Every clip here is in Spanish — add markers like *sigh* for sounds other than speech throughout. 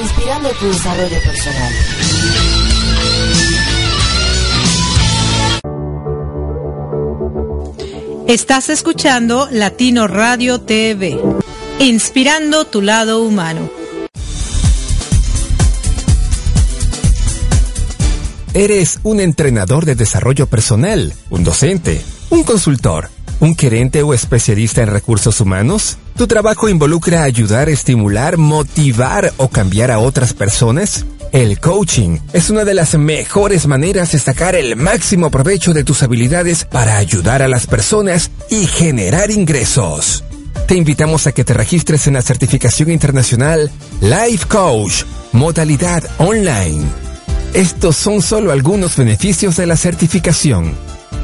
Inspirando tu desarrollo personal. Estás escuchando Latino Radio TV, inspirando tu lado humano. ¿Eres un entrenador de desarrollo personal, un docente, un consultor, un gerente o especialista en recursos humanos? ¿Tu trabajo involucra ayudar, estimular, motivar o cambiar a otras personas? El coaching es una de las mejores maneras de sacar el máximo provecho de tus habilidades para ayudar a las personas y generar ingresos. Te invitamos a que te registres en la certificación internacional Life Coach, modalidad online. Estos son solo algunos beneficios de la certificación.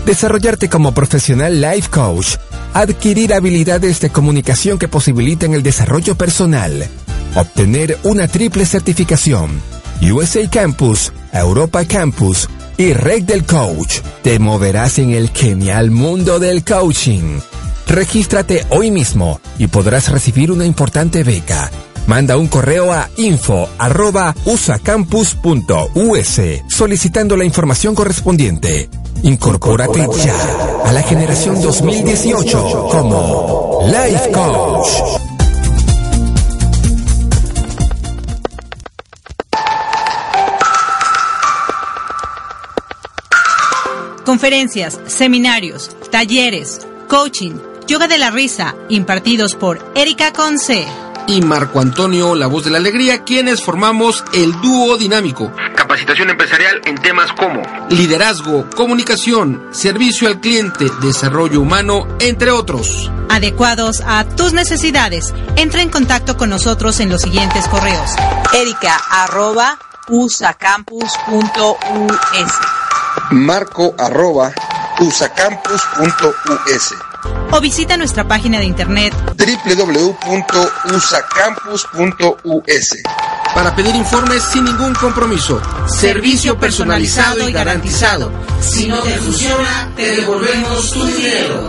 Desarrollarte como profesional Life Coach, adquirir habilidades de comunicación que posibiliten el desarrollo personal, obtener una triple certificación, USA Campus, Europa Campus y Red del Coach. Te moverás en el genial mundo del coaching. Regístrate hoy mismo y podrás recibir una importante beca. Manda un correo a info@usacampus.us solicitando la información correspondiente. Incorpórate ya a la generación 2018 como Life Coach. Conferencias, seminarios, talleres, coaching, yoga de la risa, impartidos por Erika Conce y Marco Antonio, la voz de la alegría, quienes formamos el dúo dinámico. Capacitación empresarial en temas como liderazgo, comunicación, servicio al cliente, desarrollo humano, entre otros. Adecuados a tus necesidades. Entra en contacto con nosotros en los siguientes correos. Erika arroba usacampus.us Marco arroba usacampus.us o visita nuestra página de internet www.usacampus.us para pedir informes sin ningún compromiso. Servicio personalizado y garantizado. Si no te funciona, te devolvemos tu dinero.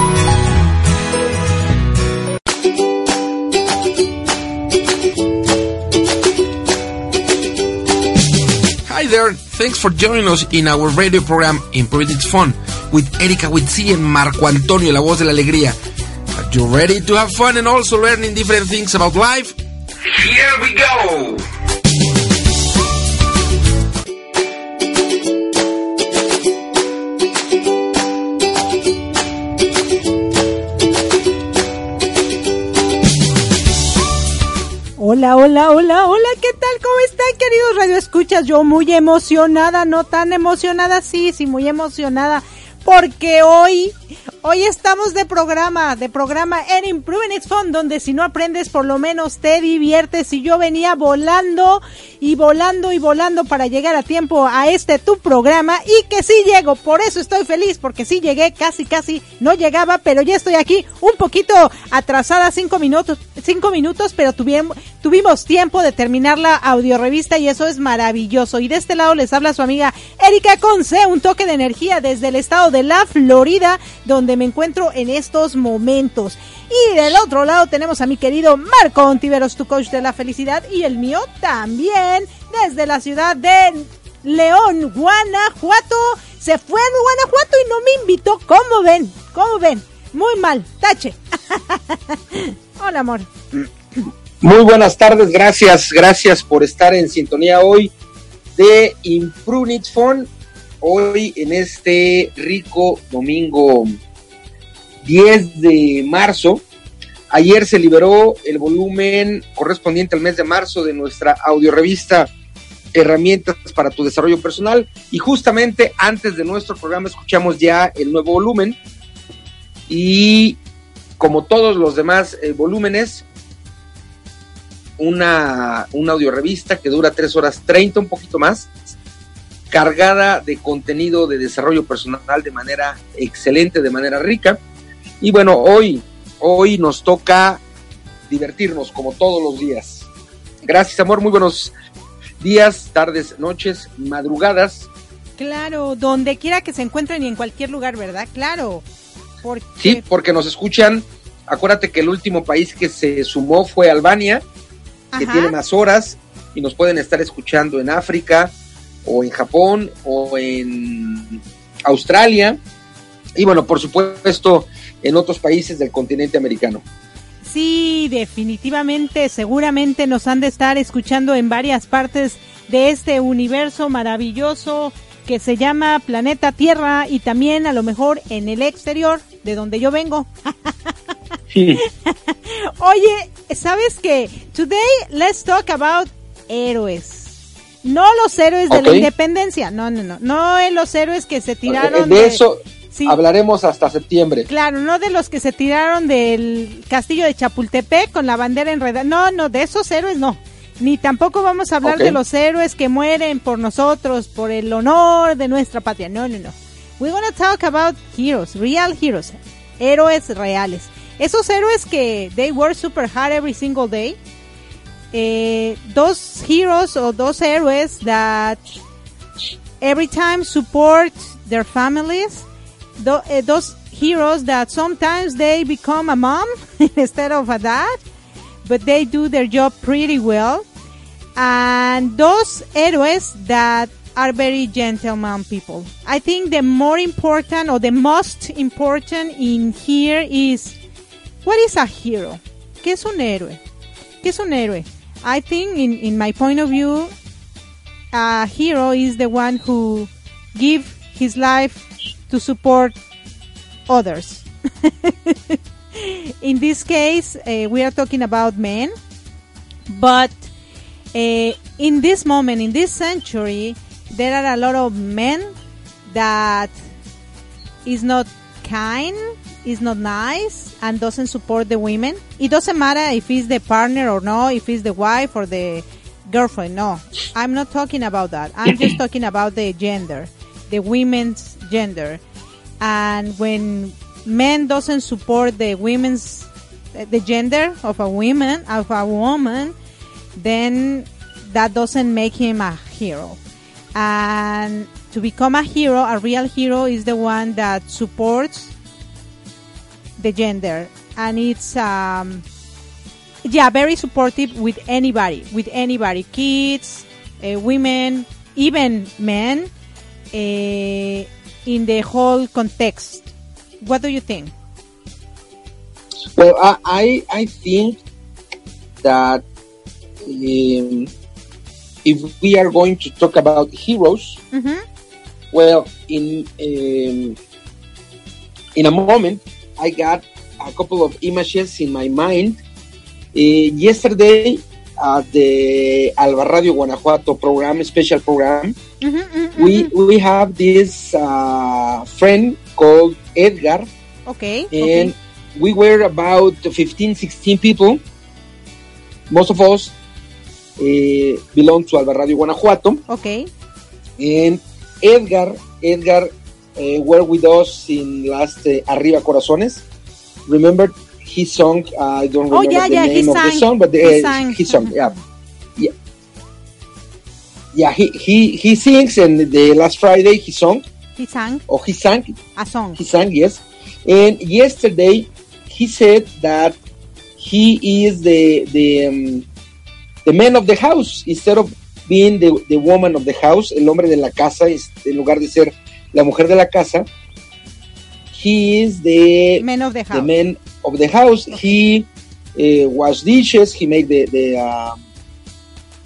There, thanks for joining us in our radio program Improving It's Fun with Erika Witsi and Marco Antonio, la voz de la alegría. Are you ready to have fun and also learning different things about life? Here we go! Hola, hola, hola, hola, ¿qué tal? ¿Cómo están, queridos Radio Escuchas? Yo muy emocionada, no tan emocionada, sí, sí, muy emocionada, porque hoy, hoy estamos de programa, de programa en Improving It's Fun, donde si no aprendes, por lo menos te diviertes. Y yo venía volando y volando y volando para llegar a tiempo a este tu programa y que sí llego, por eso estoy feliz, porque sí llegué, casi, casi no llegaba, pero ya estoy aquí un poquito atrasada, cinco minutos, cinco minutos, pero tuvimos, tuvimos tiempo de terminar la audiorevista y eso es maravilloso. Y de este lado les habla su amiga Erika Conce, un toque de energía desde el estado de la Florida, donde me encuentro en estos momentos. Y del otro lado tenemos a mi querido Marco Ontiveros, tu coach de la felicidad, y el mío también, desde la ciudad de León, Guanajuato. Se fue a Guanajuato y no me invitó. ¿Cómo ven? ¿Cómo ven? Muy mal. Tache. *laughs* Hola, amor. Muy buenas tardes, gracias, gracias por estar en sintonía hoy de Imprunit Phone. Hoy en este rico domingo 10 de marzo. Ayer se liberó el volumen correspondiente al mes de marzo de nuestra audiorevista Herramientas para tu desarrollo personal. Y justamente antes de nuestro programa escuchamos ya el nuevo volumen. Y como todos los demás eh, volúmenes, una, una audiorevista que dura 3 horas 30, un poquito más, cargada de contenido de desarrollo personal de manera excelente, de manera rica. Y bueno, hoy, hoy nos toca divertirnos como todos los días. Gracias, amor. Muy buenos días, tardes, noches, madrugadas. Claro, donde quiera que se encuentren y en cualquier lugar, ¿verdad? Claro. Porque... Sí, porque nos escuchan. Acuérdate que el último país que se sumó fue Albania, que tiene más horas y nos pueden estar escuchando en África o en Japón o en Australia y bueno, por supuesto en otros países del continente americano. Sí, definitivamente, seguramente nos han de estar escuchando en varias partes de este universo maravilloso que se llama Planeta Tierra y también a lo mejor en el exterior de donde yo vengo. Sí. *laughs* Oye, ¿sabes qué? Today let's talk about héroes. No los héroes de la independencia, no, no, no, no los héroes que se tiraron de, de eso sí. hablaremos hasta septiembre. Claro, no de los que se tiraron del castillo de Chapultepec con la bandera enredada. No, no, de esos héroes no. Ni tampoco vamos a hablar okay. de los héroes que mueren por nosotros, por el honor de nuestra patria. No, no, no. We're gonna talk about heroes, real heroes, héroes reales. Esos héroes que they work super hard every single day. Eh, those heroes or those héroes that every time support their families. Uh, those heroes that sometimes they become a mom *laughs* instead of a dad, but they do their job pretty well. And those héroes that are very gentleman people. I think the more important or the most important in here is what is a hero? ¿Qué es un héroe? ¿Qué es un héroe? I think in, in my point of view, a hero is the one who give his life to support others. *laughs* in this case, uh, we are talking about men, but uh, in this moment, in this century, there are a lot of men that is not kind, is not nice, and doesn't support the women. It doesn't matter if he's the partner or no, if he's the wife or the girlfriend. No, I'm not talking about that. I'm just talking about the gender, the women's gender. And when men doesn't support the women's the gender of a woman of a woman, then that doesn't make him a hero. And to become a hero, a real hero is the one that supports the gender. And it's um yeah very supportive with anybody with anybody kids uh, women even men uh, in the whole context. What do you think? Well i i, I think that um, if we are going to talk about heroes mm-hmm. Well in um, in a moment I got a couple of images in my mind. Uh, yesterday at the Alba Radio Guanajuato program, special program, mm-hmm, mm-hmm. we we have this uh, friend called Edgar. Okay. And okay. we were about 15, 16 people. Most of us uh, belong to Alba Radio Guanajuato. Okay. And Edgar, Edgar uh, were with us in last uh, Arriba Corazones. Remember, he sung. I don't Oh, remember yeah, the yeah, name of the song, but He uh, sang. he sung. *laughs* Yeah, yeah, yeah. He he he sings, and the last Friday he sung He sang or he sang. a song. He sang, yes. And yesterday he said that he is the the um, the man of the house instead of being the, the woman of the house, el hombre de la casa, es- en lugar de ser la mujer de la casa. He is the Men of the the house. man of the house. He uh, wash dishes. He make the the um,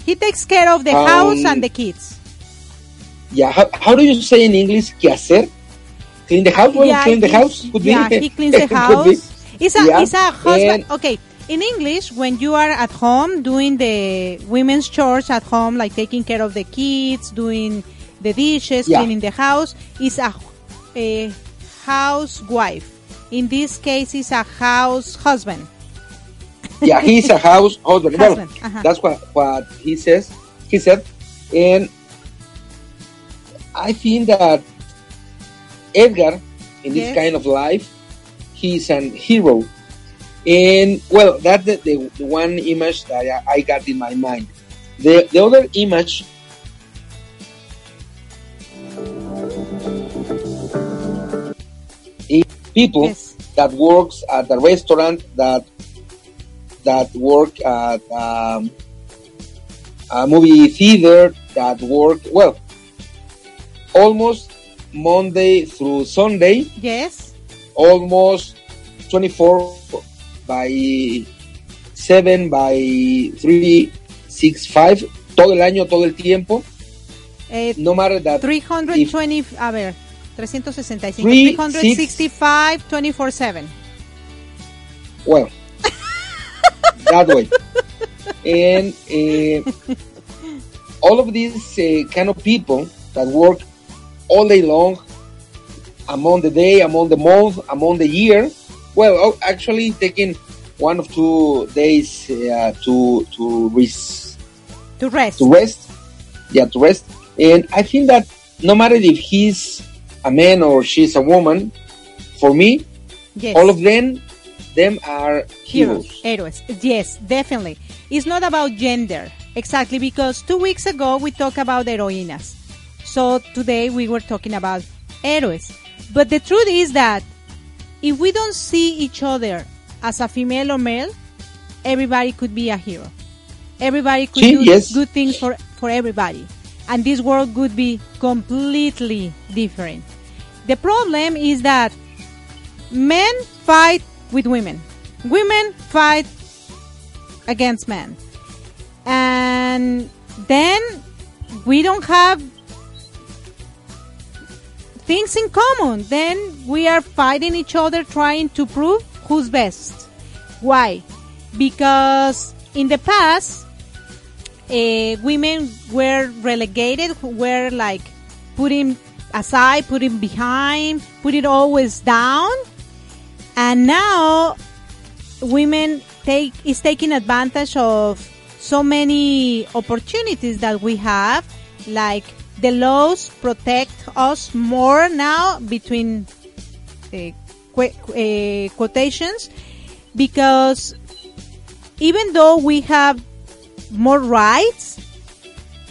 He takes care of the Um, house and the kids. yeah. How, how do you say in English? ¿Qué hacer? Clean the house. Well, clean the he- house. Could yeah, be. he cleans the *laughs* house. It's a Yeah, it's a husband. and- Okay, in English, when you are at home doing the women's chores at home, like taking care of the kids, doing the dishes, Yeah. cleaning the house, is a, a housewife. In this case, is a house husband. yeah, he's a *laughs* house husband. Well, uh-huh. that's what what he says. He said, and I think that Edgar, in this kind of life, he's an hero. And well, that's the, the, the one image that I, I got in my mind. The the other image. is people Yes. that works at a restaurant that that work at um, a movie theater that work well almost Monday through Sunday Yes. almost 24 by 7 by 3 6 5 todo el año todo el tiempo Eh, no matter that 320, a ver, 365, Three, 365, 24-7. Well, that way. And uh, all of these uh, kind of people that work all day long, among the day, among the month, among the year. Well, oh, actually taking one of two days uh, to to res- To rest. to rest. Yeah, to rest. And I think that no matter if he's a man or she's a woman, for me, Yes. all of them, them are heroes. heroes. Heroes. Yes, definitely. It's not about gender. Exactly, because two weeks ago we talked about heroínas. So today we were talking about héroes. But the truth is that if we don't see each other as a female or male, everybody could be a hero. Everybody could do yes. good things for, for everybody. And this world could be completely different. The problem is that men fight with women. Women fight against men. And then we don't have things in common. Then we are fighting each other trying to prove who's best. Why? Because in the past, uh, women were relegated, were like putting aside, putting behind, put it always down. And now women take is taking advantage of so many opportunities that we have like the laws protect us more now between uh, qu- uh, quotations because even though we have more rights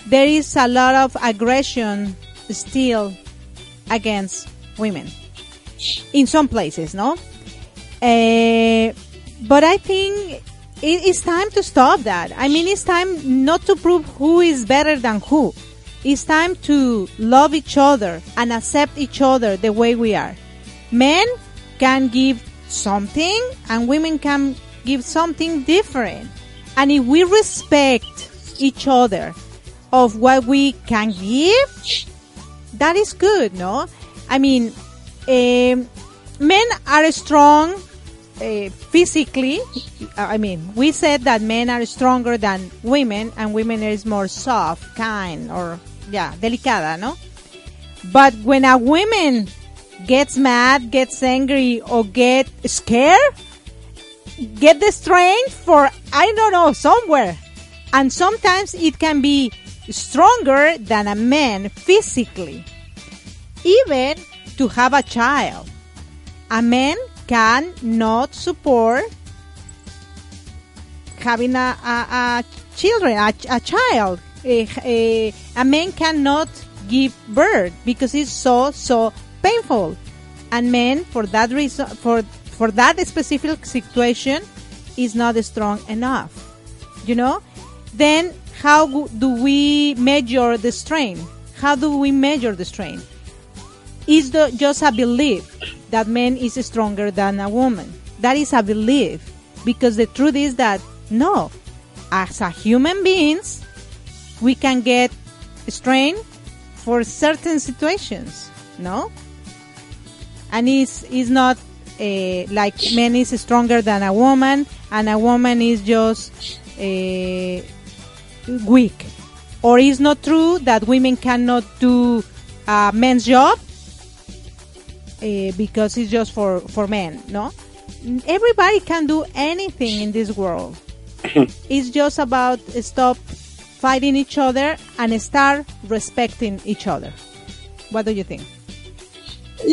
there is a lot of aggression still against women in some places no uh, but I think it is time to stop that. I mean, it's time not to prove who is better than who. It's time to love each other and accept each other the way we are. Men can give something and women can give something different. And if we respect each other of what we can give, that is good, no? I mean, um, men are strong uh, physically. I mean, we said that men are stronger than women, and women is more soft, kind, or yeah, delicada, no? But when a woman gets mad, gets angry, or get scared, get the strength for I don't know somewhere, and sometimes it can be stronger than a man physically, even to have a child. A man can not support having a, a, a children, a, a child. A, a, a man cannot give birth because it's so so painful, and men for that reason for for that specific situation is not strong enough. You know, then how do we measure the strain? How do we measure the strain? Is the just a belief that man is stronger than a woman? That is a belief because the truth is that no, as a human beings, we can get strain for certain situations, no? And it's, it's not uh, like men is stronger than a woman and a woman is just uh, weak. Or it's not true that women cannot do a men's job uh, because it's just for, for men, no? Everybody can do anything in this world. *clears throat* it's just about stop fighting each other and start respecting each other. What do you think?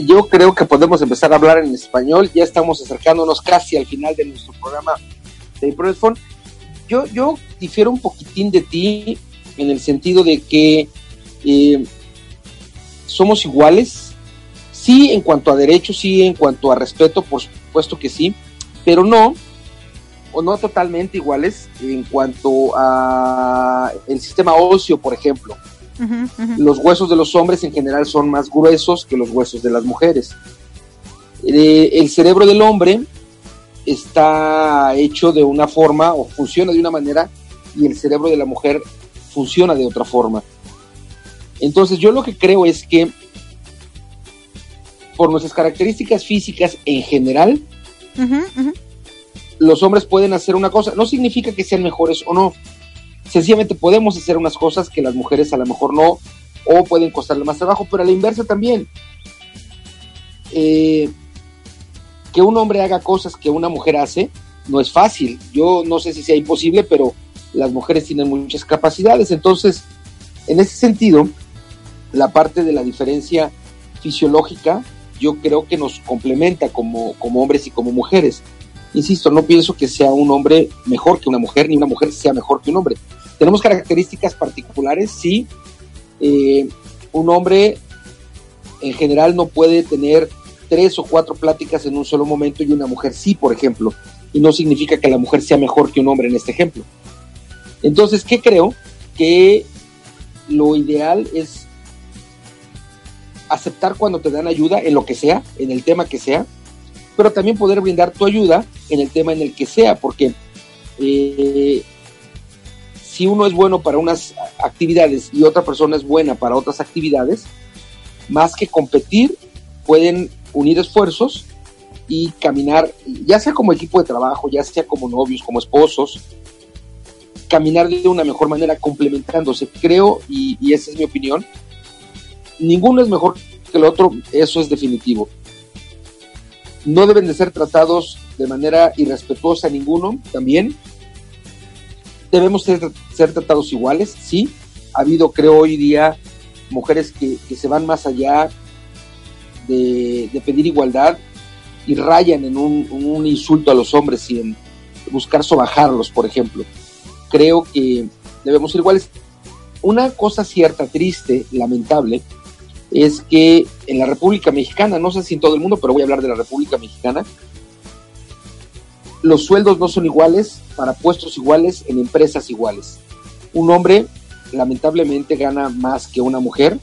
Yo creo que podemos empezar a hablar en español. Ya estamos acercándonos casi al final de nuestro programa de Improvement Phone. Yo, yo difiero un poquitín de ti en el sentido de que eh, somos iguales. Sí, en cuanto a derechos, sí, en cuanto a respeto, por supuesto que sí, pero no, o no totalmente iguales en cuanto a el sistema óseo, por ejemplo. Los huesos de los hombres en general son más gruesos que los huesos de las mujeres. Eh, el cerebro del hombre está hecho de una forma o funciona de una manera y el cerebro de la mujer funciona de otra forma. Entonces yo lo que creo es que por nuestras características físicas en general. Los hombres pueden hacer una cosa. No significa que sean mejores o no. Sencillamente podemos hacer unas cosas que las mujeres a lo mejor no, o pueden costarle más trabajo, pero a la inversa también. Eh, que un hombre haga cosas que una mujer hace no es fácil. Yo no sé si sea imposible, pero las mujeres tienen muchas capacidades. Entonces, en ese sentido, la parte de la diferencia fisiológica, yo creo que nos complementa como, como hombres y como mujeres. Insisto, no pienso que sea un hombre mejor que una mujer, ni una mujer sea mejor que un hombre. Tenemos características particulares, sí. Eh, un hombre en general no puede tener tres o cuatro pláticas en un solo momento y una mujer sí, por ejemplo. Y no significa que la mujer sea mejor que un hombre en este ejemplo. Entonces, ¿qué creo? Que lo ideal es aceptar cuando te dan ayuda en lo que sea, en el tema que sea, pero también poder brindar tu ayuda en el tema en el que sea, porque eh, si uno es bueno para unas actividades y otra persona es buena para otras actividades, más que competir, pueden unir esfuerzos y caminar, ya sea como equipo de trabajo, ya sea como novios, como esposos, caminar de una mejor manera complementándose. Creo, y, y esa es mi opinión, ninguno es mejor que el otro, eso es definitivo. No deben de ser tratados de manera irrespetuosa ninguno, también. Debemos ser, tratados iguales, sí. Ha habido, creo, hoy día mujeres que, que se van más allá de, de, pedir igualdad y rayan en un, un insulto a los hombres y en buscar sobajarlos, por ejemplo. Creo que debemos ser iguales. Una cosa cierta, triste, lamentable, es que en la República Mexicana, no sé si en todo el mundo, pero voy a hablar de la República Mexicana, los sueldos no son iguales para puestos iguales en empresas iguales. Un hombre lamentablemente gana más que una mujer,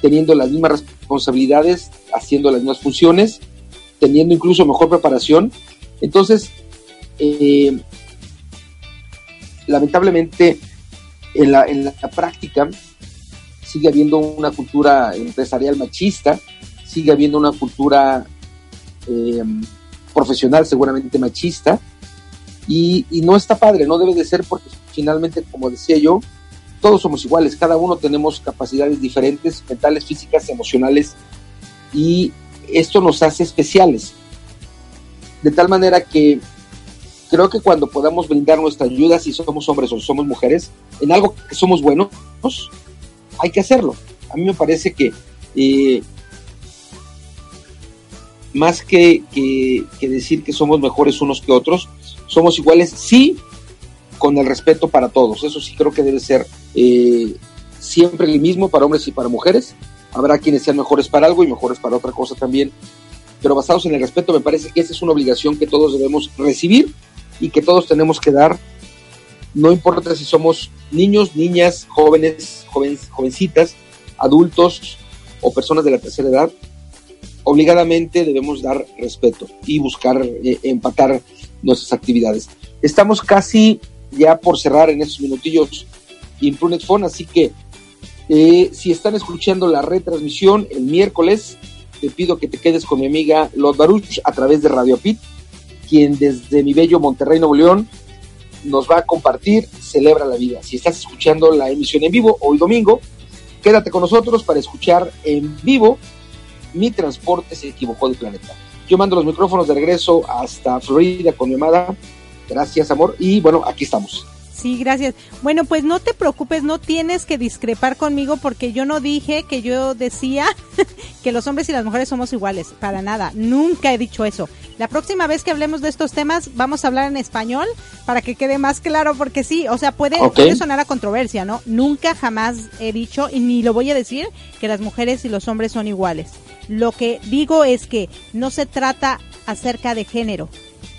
teniendo las mismas responsabilidades, haciendo las mismas funciones, teniendo incluso mejor preparación. Entonces, eh, lamentablemente, en la, en la práctica sigue habiendo una cultura empresarial machista, sigue habiendo una cultura eh, profesional seguramente machista, y, y, no está padre, no debe de ser porque finalmente, como decía yo, todos somos iguales, cada uno tenemos capacidades diferentes, mentales, físicas, emocionales, y esto nos hace especiales. De tal manera que creo que cuando podamos brindar nuestra ayuda, si somos hombres o somos mujeres, en algo que somos buenos, hay que hacerlo. A mí me parece que eh, más que, que, que, decir que somos mejores unos que otros, somos iguales, sí, con el respeto para todos. Eso sí creo que debe ser eh, siempre el mismo para hombres y para mujeres. Habrá quienes sean mejores para algo y mejores para otra cosa también, pero basados en el respeto me parece que esa es una obligación que todos debemos recibir y que todos tenemos que dar, no importa si somos niños, niñas, jóvenes, jovencitas, adultos o personas de la tercera edad, obligadamente debemos dar respeto y buscar eh, empatar nuestras actividades. Estamos casi ya por cerrar en estos minutillos Imprunix Phone, así que eh, si están escuchando la retransmisión el miércoles, te pido que te quedes con mi amiga Lot Baruch a través de Radio Pit, quien desde mi bello Monterrey, Nuevo León, nos va a compartir Celebra la Vida. Si estás escuchando la emisión en vivo hoy domingo, quédate con nosotros para escuchar en vivo Mi transporte se equivocó de planeta. Yo mando los micrófonos de regreso hasta Florida con mi amada. Gracias, amor. Y bueno, aquí estamos. Sí, gracias. Bueno, pues no te preocupes, no tienes que discrepar conmigo porque yo no dije que yo decía *laughs* que los hombres y las mujeres somos iguales, para nada, nunca he dicho eso. La próxima vez que hablemos de estos temas vamos a hablar en español para que quede más claro porque sí, o sea, puede, puede sonar a controversia, ¿no? Nunca jamás he dicho y ni lo voy a decir que las mujeres y los hombres son iguales. Lo que digo es que no se trata acerca de género,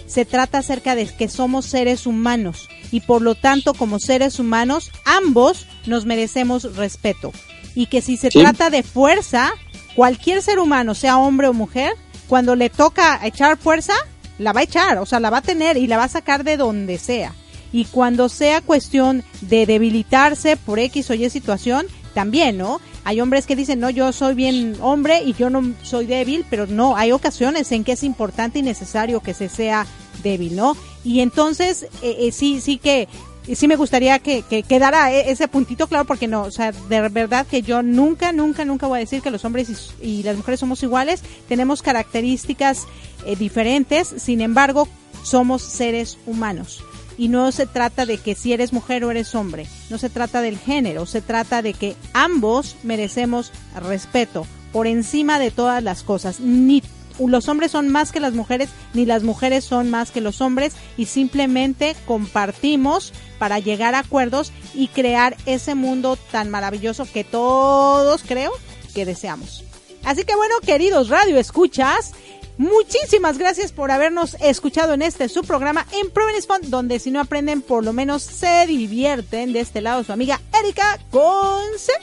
se trata acerca de que somos seres humanos y por lo tanto como seres humanos ambos nos merecemos respeto y que si se trata de fuerza, cualquier ser humano, sea hombre o mujer, cuando le toca echar fuerza, la va a echar, o sea, la va a tener y la va a sacar de donde sea. Y cuando sea cuestión de debilitarse por X o Y situación, también, ¿no? Hay hombres que dicen, no, yo soy bien hombre y yo no soy débil, pero no, hay ocasiones en que es importante y necesario que se sea débil, ¿no? Y entonces, eh, eh, sí, sí que sí me gustaría que, quedara e, ese puntito claro porque no, o sea, de verdad que yo nunca, nunca, nunca voy a decir que los hombres y, las mujeres somos iguales, tenemos características eh, diferentes, sin embargo, somos seres humanos. Y no se trata de que si eres mujer o eres hombre, no se trata del género, se trata de que ambos merecemos respeto por encima de todas las cosas. Ni los hombres son más que las mujeres, ni las mujeres son más que los hombres, y simplemente compartimos para llegar a acuerdos y crear ese mundo tan maravilloso que todos creo que deseamos. Así que bueno, queridos radio escuchas, muchísimas gracias por habernos escuchado en este su programa en Provenance Fund, donde si no aprenden, por lo menos se divierten. De este lado su amiga Erika Conce.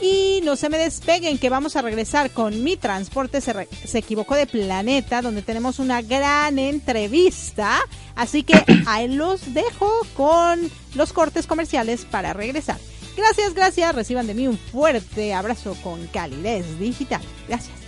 Y no se me despeguen que vamos a regresar con Mi Transporte se, se, equivocó de planeta, donde tenemos una gran entrevista. Así que ahí los dejo con los cortes comerciales para regresar. Gracias, gracias. Reciban de mí un fuerte abrazo con calidez digital. Gracias.